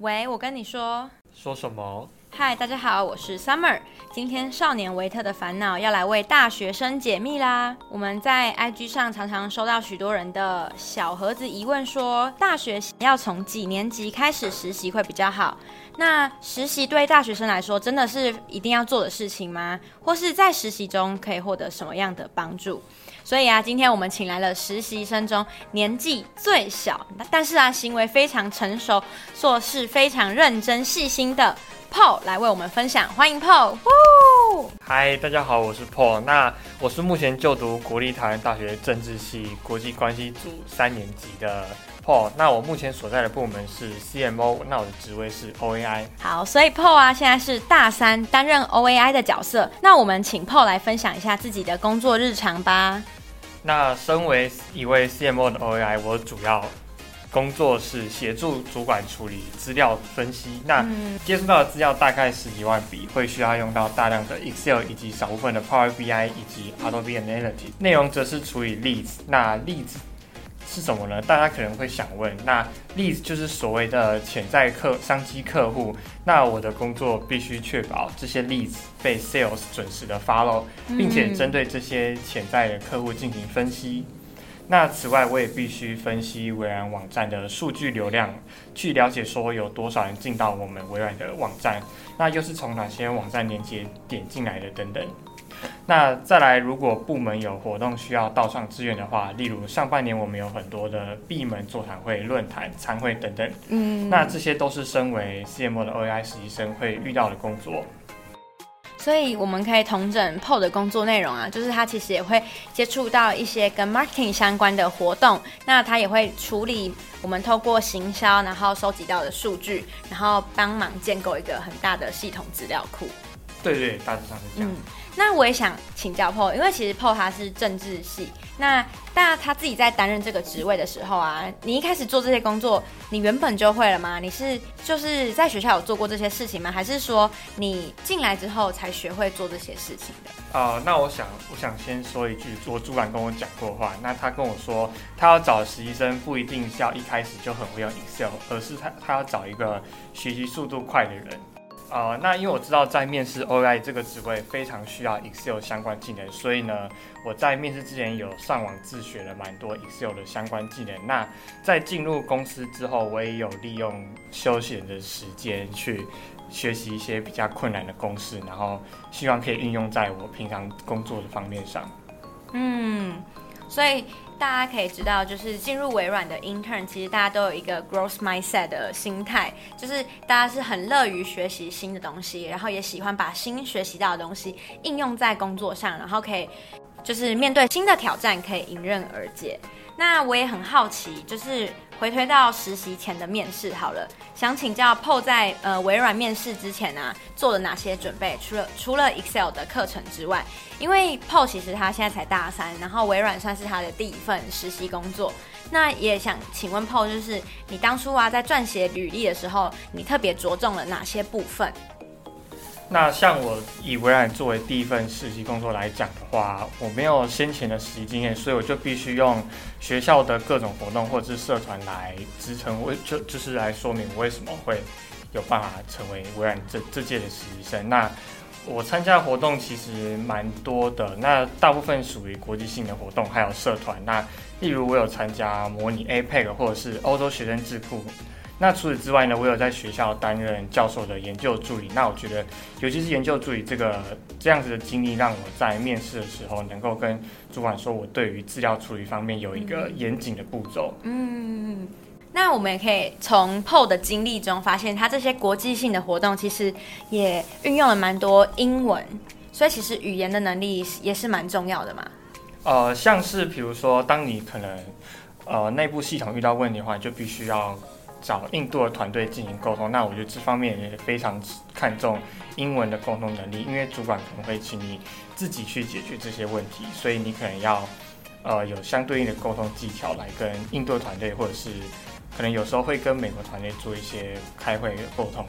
喂，我跟你说，说什么？嗨，大家好，我是 Summer。今天少年维特的烦恼要来为大学生解密啦。我们在 IG 上常常收到许多人的小盒子疑问说，说大学要从几年级开始实习会比较好？那实习对大学生来说真的是一定要做的事情吗？或是在实习中可以获得什么样的帮助？所以啊，今天我们请来了实习生中年纪最小，但是啊行为非常成熟，做事非常认真细心的 Paul 来为我们分享。欢迎 Paul。嗨，大家好，我是 Paul。那我是目前就读国立台湾大学政治系国际关系组三年级的 Paul。那我目前所在的部门是 CMO，那我的职位是 OAI。好，所以 Paul 啊，现在是大三，担任 OAI 的角色。那我们请 Paul 来分享一下自己的工作日常吧。那身为一位 CMO 的 OAI，我主要工作是协助主管处理资料分析。那接触到的资料大概十几万笔，会需要用到大量的 Excel 以及少部分的 Power BI 以及 Adobe Analytics。内容则是处理 leads。那 leads 是什么呢？大家可能会想问，那 leads 就是所谓的潜在客商机客户。那我的工作必须确保这些 leads 被 sales 准时的 follow，并且针对这些潜在的客户进行分析。那此外，我也必须分析微软网站的数据流量，去了解说有多少人进到我们微软的网站，那又是从哪些网站连接点进来的等等。那再来，如果部门有活动需要到场支援的话，例如上半年我们有很多的闭门座谈会、论坛、参会等等，嗯，那这些都是身为 CMO 的 OAI 实习生会遇到的工作。所以我们可以同整 Paul 的工作内容啊，就是他其实也会接触到一些跟 marketing 相关的活动，那他也会处理我们透过行销然后收集到的数据，然后帮忙建构一个很大的系统资料库。对对，大致上是这样。嗯那我也想请教 Paul，因为其实 Paul 他是政治系，那大家他自己在担任这个职位的时候啊，你一开始做这些工作，你原本就会了吗？你是就是在学校有做过这些事情吗？还是说你进来之后才学会做这些事情的？呃，那我想我想先说一句，我主管跟我讲过话，那他跟我说，他要找实习生不一定是要一开始就很会用 Excel，而是他他要找一个学习速度快的人。呃，那因为我知道在面试 OI 这个职位非常需要 Excel 相关技能，所以呢，我在面试之前有上网自学了蛮多 Excel 的相关技能。那在进入公司之后，我也有利用休闲的时间去学习一些比较困难的公式，然后希望可以运用在我平常工作的方面上。嗯，所以。大家可以知道，就是进入微软的 intern，其实大家都有一个 growth mindset 的心态，就是大家是很乐于学习新的东西，然后也喜欢把新学习到的东西应用在工作上，然后可以就是面对新的挑战可以迎刃而解。那我也很好奇，就是。回推到实习前的面试好了，想请教 PO 在呃微软面试之前啊，做了哪些准备？除了除了 Excel 的课程之外，因为 PO 其实他现在才大三，然后微软算是他的第一份实习工作。那也想请问 PO，就是你当初啊在撰写履历的时候，你特别着重了哪些部分？那像我以微软作为第一份实习工作来讲的话，我没有先前的实习经验，所以我就必须用学校的各种活动或者是社团来支撑，我就就是来说明我为什么会有办法成为微软这这届的实习生。那我参加活动其实蛮多的，那大部分属于国际性的活动，还有社团。那例如我有参加模拟 APEC 或者是欧洲学生智库。那除此之外呢，我有在学校担任教授的研究助理。那我觉得，尤其是研究助理这个这样子的经历，让我在面试的时候能够跟主管说，我对于资料处理方面有一个严谨的步骤。嗯，那我们也可以从 Paul 的经历中发现，他这些国际性的活动其实也运用了蛮多英文，所以其实语言的能力也是蛮重要的嘛。呃，像是比如说，当你可能呃内部系统遇到问题的话，就必须要。找印度的团队进行沟通，那我觉得这方面也非常看重英文的沟通能力，因为主管可能会请你自己去解决这些问题，所以你可能要呃有相对应的沟通技巧来跟印度团队，或者是可能有时候会跟美国团队做一些开会沟通。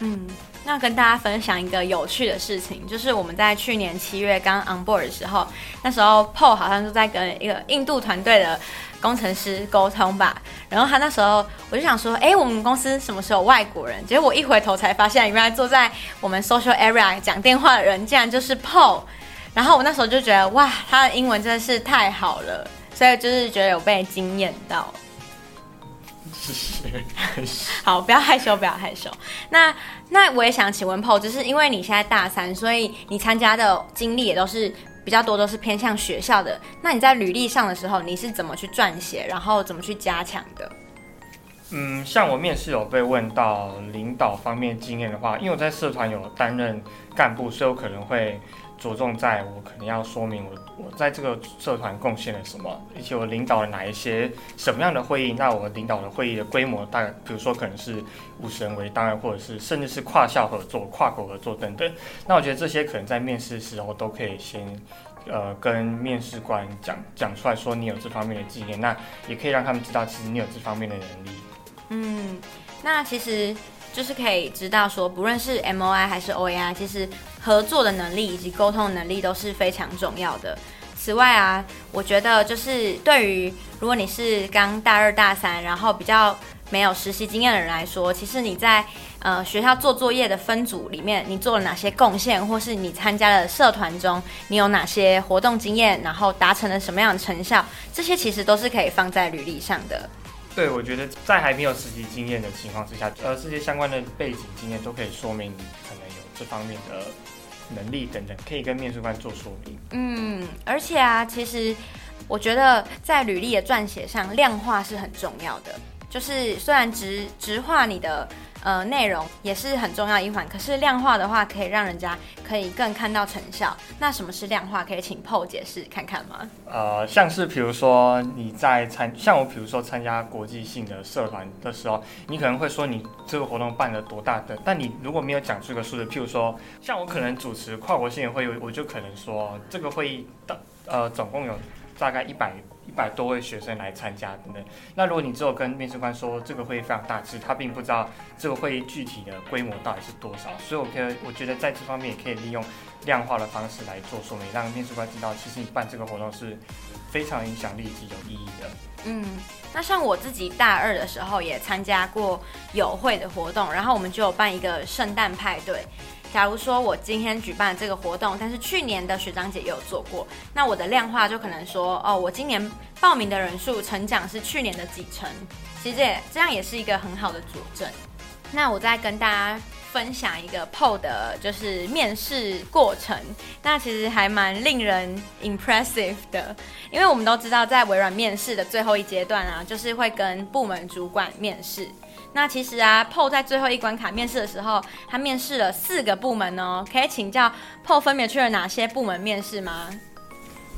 嗯，那跟大家分享一个有趣的事情，就是我们在去年七月刚 on board 的时候，那时候 Paul 好像是在跟一个印度团队的工程师沟通吧，然后他那时候我就想说，哎，我们公司什么时候外国人？结果我一回头才发现，原来坐在我们 social area 讲电话的人竟然就是 Paul，然后我那时候就觉得哇，他的英文真的是太好了，所以就是觉得有被惊艳到。好，不要害羞，不要害羞。那那我也想请问 Paul，就是因为你现在大三，所以你参加的经历也都是比较多，都是偏向学校的。那你在履历上的时候，你是怎么去撰写，然后怎么去加强的？嗯，像我面试有被问到领导方面经验的话，因为我在社团有担任干部，所以我可能会。着重在我可能要说明我我在这个社团贡献了什么，以及我领导了哪一些什么样的会议。那我领导的会议的规模大概，比如说可能是五十人为单位，或者是甚至是跨校合作、跨国合作等等。那我觉得这些可能在面试时候都可以先呃跟面试官讲讲出来说你有这方面的经验，那也可以让他们知道其实你有这方面的能力。嗯，那其实。就是可以知道说，不论是 MOI 还是 OAI，其实合作的能力以及沟通的能力都是非常重要的。此外啊，我觉得就是对于如果你是刚大二大三，然后比较没有实习经验的人来说，其实你在呃学校做作业的分组里面，你做了哪些贡献，或是你参加了社团中，你有哪些活动经验，然后达成了什么样的成效，这些其实都是可以放在履历上的。对，我觉得在还没有实习经验的情况之下，呃，这些相关的背景经验都可以说明你可能有这方面的能力等等，可以跟面试官做说明。嗯，而且啊，其实我觉得在履历的撰写上，量化是很重要的。就是虽然直直化你的。呃，内容也是很重要一环。可是量化的话，可以让人家可以更看到成效。那什么是量化？可以请 Paul 解释看看吗？呃，像是比如说你在参，像我比如说参加国际性的社团的时候，你可能会说你这个活动办了多大的，但你如果没有讲出个数字，譬如说像我可能主持跨国性的会议，我就可能说这个会议的呃总共有大概一百。一百多位学生来参加等等。那如果你只有跟面试官说这个会议非常大，其实他并不知道这个会议具体的规模到底是多少。所以，我可以，我觉得在这方面也可以利用量化的方式来做说明，让面试官知道，其实你办这个活动是非常影响力以及有意义的。嗯，那像我自己大二的时候也参加过友会的活动，然后我们就有办一个圣诞派对。假如说我今天举办这个活动，但是去年的学长姐也有做过，那我的量化就可能说，哦，我今年报名的人数成长是去年的几成，其实也这样也是一个很好的佐证。那我再跟大家分享一个 PO 的，就是面试过程，那其实还蛮令人 impressive 的，因为我们都知道，在微软面试的最后一阶段啊，就是会跟部门主管面试。那其实啊，Paul 在最后一关卡面试的时候，他面试了四个部门哦。可以请教 Paul 分别去了哪些部门面试吗？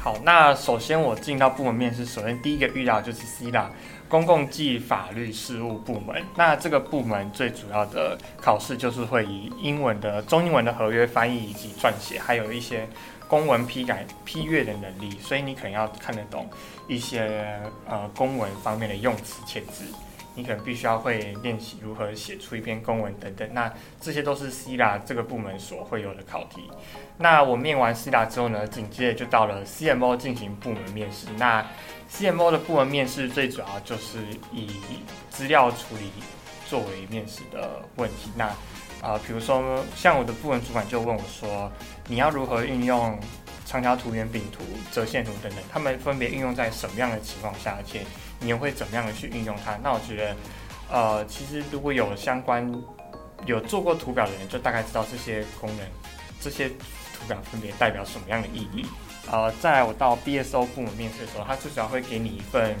好，那首先我进到部门面试，首先第一个遇到就是 CILA 公共暨法律事务部门。那这个部门最主要的考试就是会以英文的中英文的合约翻译以及撰写，还有一些公文批改批阅的能力。所以你可能要看得懂一些呃公文方面的用词遣字。你可能必须要会练习如何写出一篇公文等等，那这些都是 CILA 这个部门所会有的考题。那我面完 CILA 之后呢，紧接着就到了 CMO 进行部门面试。那 CMO 的部门面试最主要就是以资料处理作为面试的问题。那啊、比如说像我的部门主管就问我说，你要如何运用长条图、圆饼图、折线图等等，他们分别运用在什么样的情况下，而且你会怎么样的去运用它？那我觉得，呃，其实如果有相关有做过图表的人，就大概知道这些功能、这些图表分别代表什么样的意义。呃，再来我到 BSO 部门面试的时候，他至少会给你一份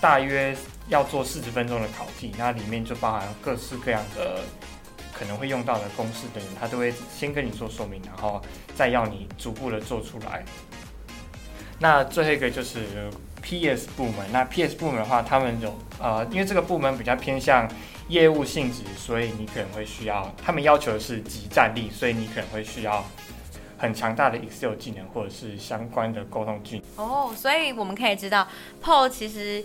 大约要做四十分钟的考题，那里面就包含各式各样的。可能会用到的公式等等，他都会先跟你做说明，然后再要你逐步的做出来。那最后一个就是 PS 部门。那 PS 部门的话，他们有呃，因为这个部门比较偏向业务性质，所以你可能会需要，他们要求的是即战力，所以你可能会需要很强大的 Excel 技能或者是相关的沟通技能。哦，所以我们可以知道，Paul 其实。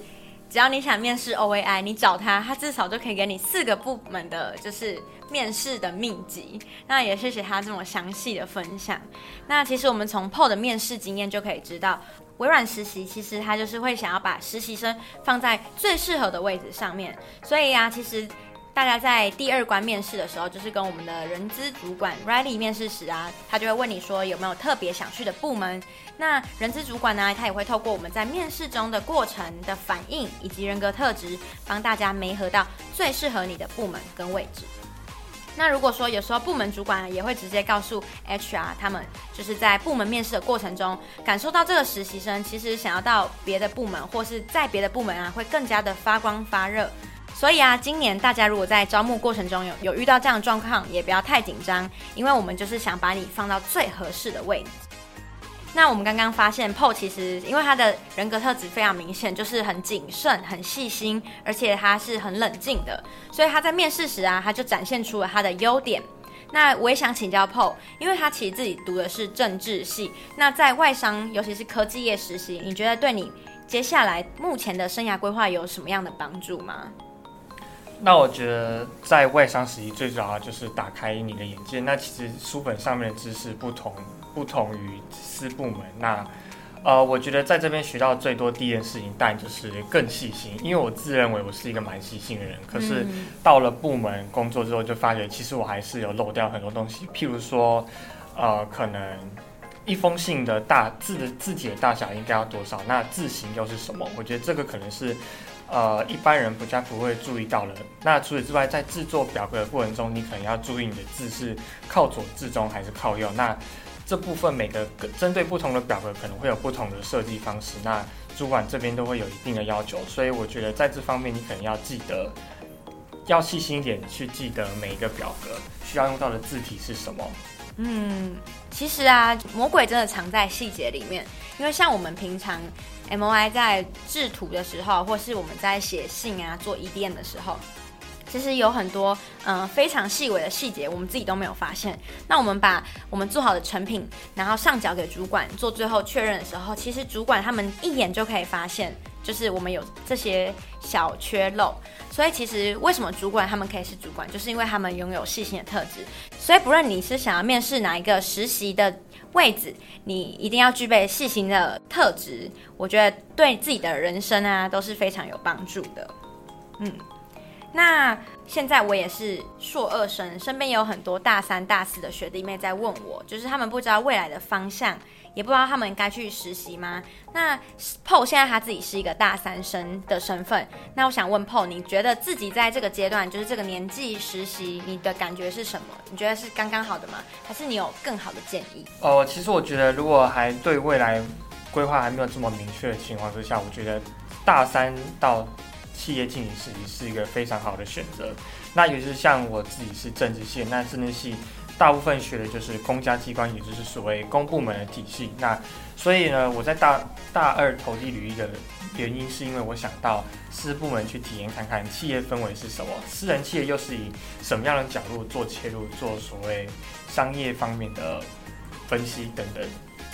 只要你想面试 OAI，你找他，他至少就可以给你四个部门的，就是面试的秘籍。那也谢谢他这么详细的分享。那其实我们从 Paul 的面试经验就可以知道，微软实习其实他就是会想要把实习生放在最适合的位置上面。所以啊，其实。大家在第二关面试的时候，就是跟我们的人资主管 Riley 面试时啊，他就会问你说有没有特别想去的部门。那人资主管呢，他也会透过我们在面试中的过程的反应以及人格特质，帮大家媒合到最适合你的部门跟位置。那如果说有时候部门主管也会直接告诉 HR 他们，就是在部门面试的过程中，感受到这个实习生其实想要到别的部门或是在别的部门啊，会更加的发光发热。所以啊，今年大家如果在招募过程中有有遇到这样的状况，也不要太紧张，因为我们就是想把你放到最合适的位置。那我们刚刚发现，Paul 其实因为他的人格特质非常明显，就是很谨慎、很细心，而且他是很冷静的，所以他在面试时啊，他就展现出了他的优点。那我也想请教 Paul，因为他其实自己读的是政治系，那在外商，尤其是科技业实习，你觉得对你接下来目前的生涯规划有什么样的帮助吗？那我觉得在外商实习最主要就是打开你的眼界。那其实书本上面的知识不同，不同于私部门。那呃，我觉得在这边学到最多第一件事情，当然就是更细心。因为我自认为我是一个蛮细心的人，可是到了部门工作之后，就发觉其实我还是有漏掉很多东西。譬如说，呃，可能一封信的大字的字体的大小应该要多少？那字形又是什么？我觉得这个可能是。呃，一般人比较不会注意到了。那除此之外，在制作表格的过程中，你可能要注意你的字是靠左至中还是靠右。那这部分每个针对不同的表格可能会有不同的设计方式。那主管这边都会有一定的要求，所以我觉得在这方面你可能要记得，要细心一点去记得每一个表格需要用到的字体是什么。嗯，其实啊，魔鬼真的藏在细节里面，因为像我们平常。MOI 在制图的时候，或是我们在写信啊、做 E D 的时候，其实有很多嗯、非常细微的细节，我们自己都没有发现。那我们把我们做好的成品，然后上缴给主管做最后确认的时候，其实主管他们一眼就可以发现，就是我们有这些小缺漏。所以其实为什么主管他们可以是主管，就是因为他们拥有细心的特质。所以不论你是想要面试哪一个实习的位置，你一定要具备细心的特质，我觉得对自己的人生啊都是非常有帮助的。嗯，那现在我也是硕二生，身边也有很多大三、大四的学弟妹在问我，就是他们不知道未来的方向。也不知道他们该去实习吗？那 PO 现在他自己是一个大三生的身份，那我想问 PO，你觉得自己在这个阶段，就是这个年纪实习，你的感觉是什么？你觉得是刚刚好的吗？还是你有更好的建议？哦，其实我觉得，如果还对未来规划还没有这么明确的情况之下，我觉得大三到企业经理实习是一个非常好的选择。那也是像我自己是政治系，那政治系。大部分学的就是公家机关，也就是所谓公部门的体系。那所以呢，我在大大二投递履历的原因，是因为我想到私部门去体验看看企业氛围是什么，私人企业又是以什么样的角度做切入，做所谓商业方面的分析等等。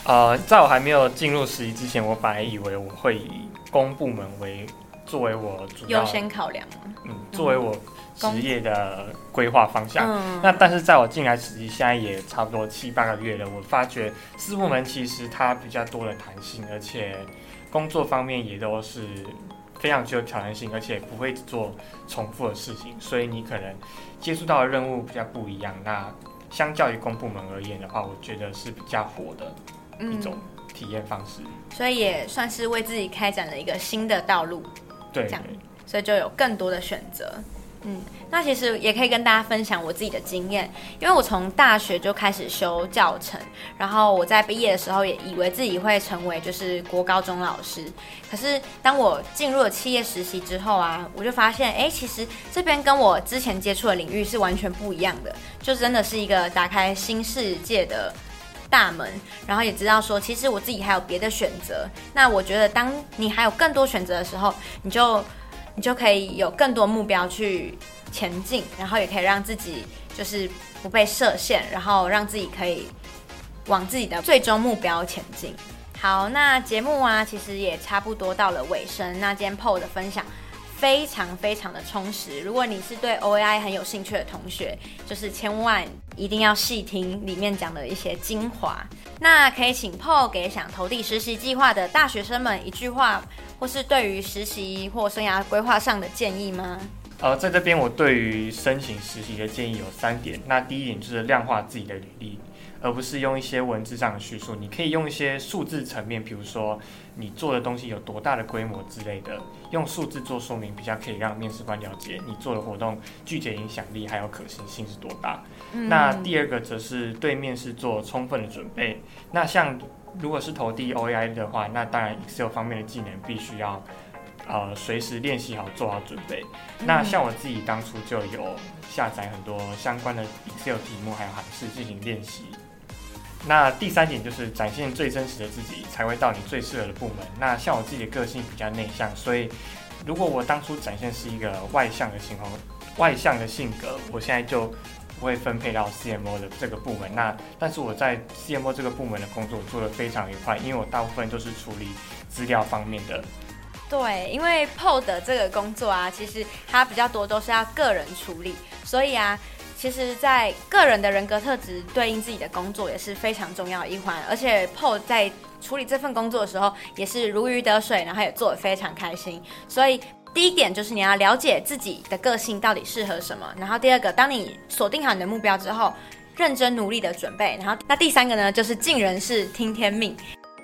呃，在我还没有进入实习之前，我本来以为我会以公部门为作为我主要优先考量。嗯，作为我。职业的规划方向，嗯、那但是在我进来实习，现在也差不多七八个月了，我发觉四部门其实它比较多的弹性，而且工作方面也都是非常具有挑战性，而且不会做重复的事情，所以你可能接触到的任务比较不一样。那相较于公部门而言的话，我觉得是比较火的一种体验方式，嗯，所以也算是为自己开展了一个新的道路。对，这样，所以就有更多的选择。嗯，那其实也可以跟大家分享我自己的经验，因为我从大学就开始修教程，然后我在毕业的时候也以为自己会成为就是国高中老师，可是当我进入了企业实习之后啊，我就发现，哎，其实这边跟我之前接触的领域是完全不一样的，就真的是一个打开新世界的大门，然后也知道说，其实我自己还有别的选择。那我觉得，当你还有更多选择的时候，你就。你就可以有更多目标去前进，然后也可以让自己就是不被设限，然后让自己可以往自己的最终目标前进。好，那节目啊，其实也差不多到了尾声。那今天 PO 的分享非常非常的充实。如果你是对 OAI 很有兴趣的同学，就是千万一定要细听里面讲的一些精华。那可以请 Paul 给想投递实习计划的大学生们一句话，或是对于实习或生涯规划上的建议吗？呃，在这边我对于申请实习的建议有三点。那第一点就是量化自己的履历。而不是用一些文字上的叙述，你可以用一些数字层面，比如说你做的东西有多大的规模之类的，用数字做说明，比较可以让面试官了解你做的活动具体影响力还有可行性是多大。嗯。那第二个则是对面试做充分的准备。那像如果是投递 OAI 的话，那当然 Excel 方面的技能必须要呃随时练习好，做好准备。那像我自己当初就有下载很多相关的 Excel 题目还有函式进行练习。那第三点就是展现最真实的自己，才会到你最适合的部门。那像我自己的个性比较内向，所以如果我当初展现是一个外向的情况，外向的性格，我现在就不会分配到 CMO 的这个部门。那但是我在 CMO 这个部门的工作做得非常愉快，因为我大部分都是处理资料方面的。对，因为 Paul 的这个工作啊，其实它比较多都是要个人处理，所以啊。其实，在个人的人格特质对应自己的工作也是非常重要的一环，而且 p o 在处理这份工作的时候也是如鱼得水，然后也做得非常开心。所以第一点就是你要了解自己的个性到底适合什么，然后第二个，当你锁定好你的目标之后，认真努力的准备，然后那第三个呢，就是尽人事听天命。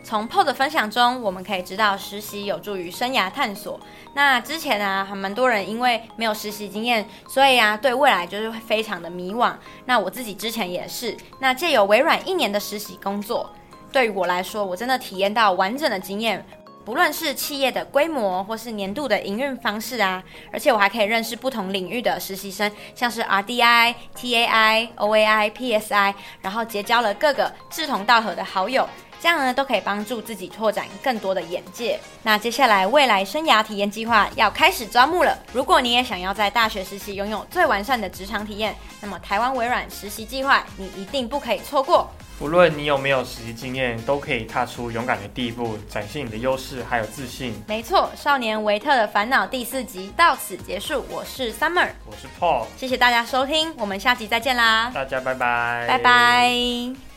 从 Paul 的分享中，我们可以知道实习有助于生涯探索。那之前呢，还蛮多人因为没有实习经验，所以啊，对未来就是会非常的迷惘。那我自己之前也是。那借由微软一年的实习工作，对于我来说，我真的体验到完整的经验，不论是企业的规模，或是年度的营运方式啊，而且我还可以认识不同领域的实习生，像是 RDI、TAI、OAI、PSI，然后结交了各个志同道合的好友。这样呢，都可以帮助自己拓展更多的眼界。那接下来未来生涯体验计划要开始招募了。如果你也想要在大学实习拥有最完善的职场体验，那么台湾微软实习计划你一定不可以错过。不论你有没有实习经验，都可以踏出勇敢的第一步，展现你的优势还有自信。没错，少年维特的烦恼第四集到此结束。我是 Summer，我是 Paul，谢谢大家收听，我们下集再见啦！大家拜拜，拜拜。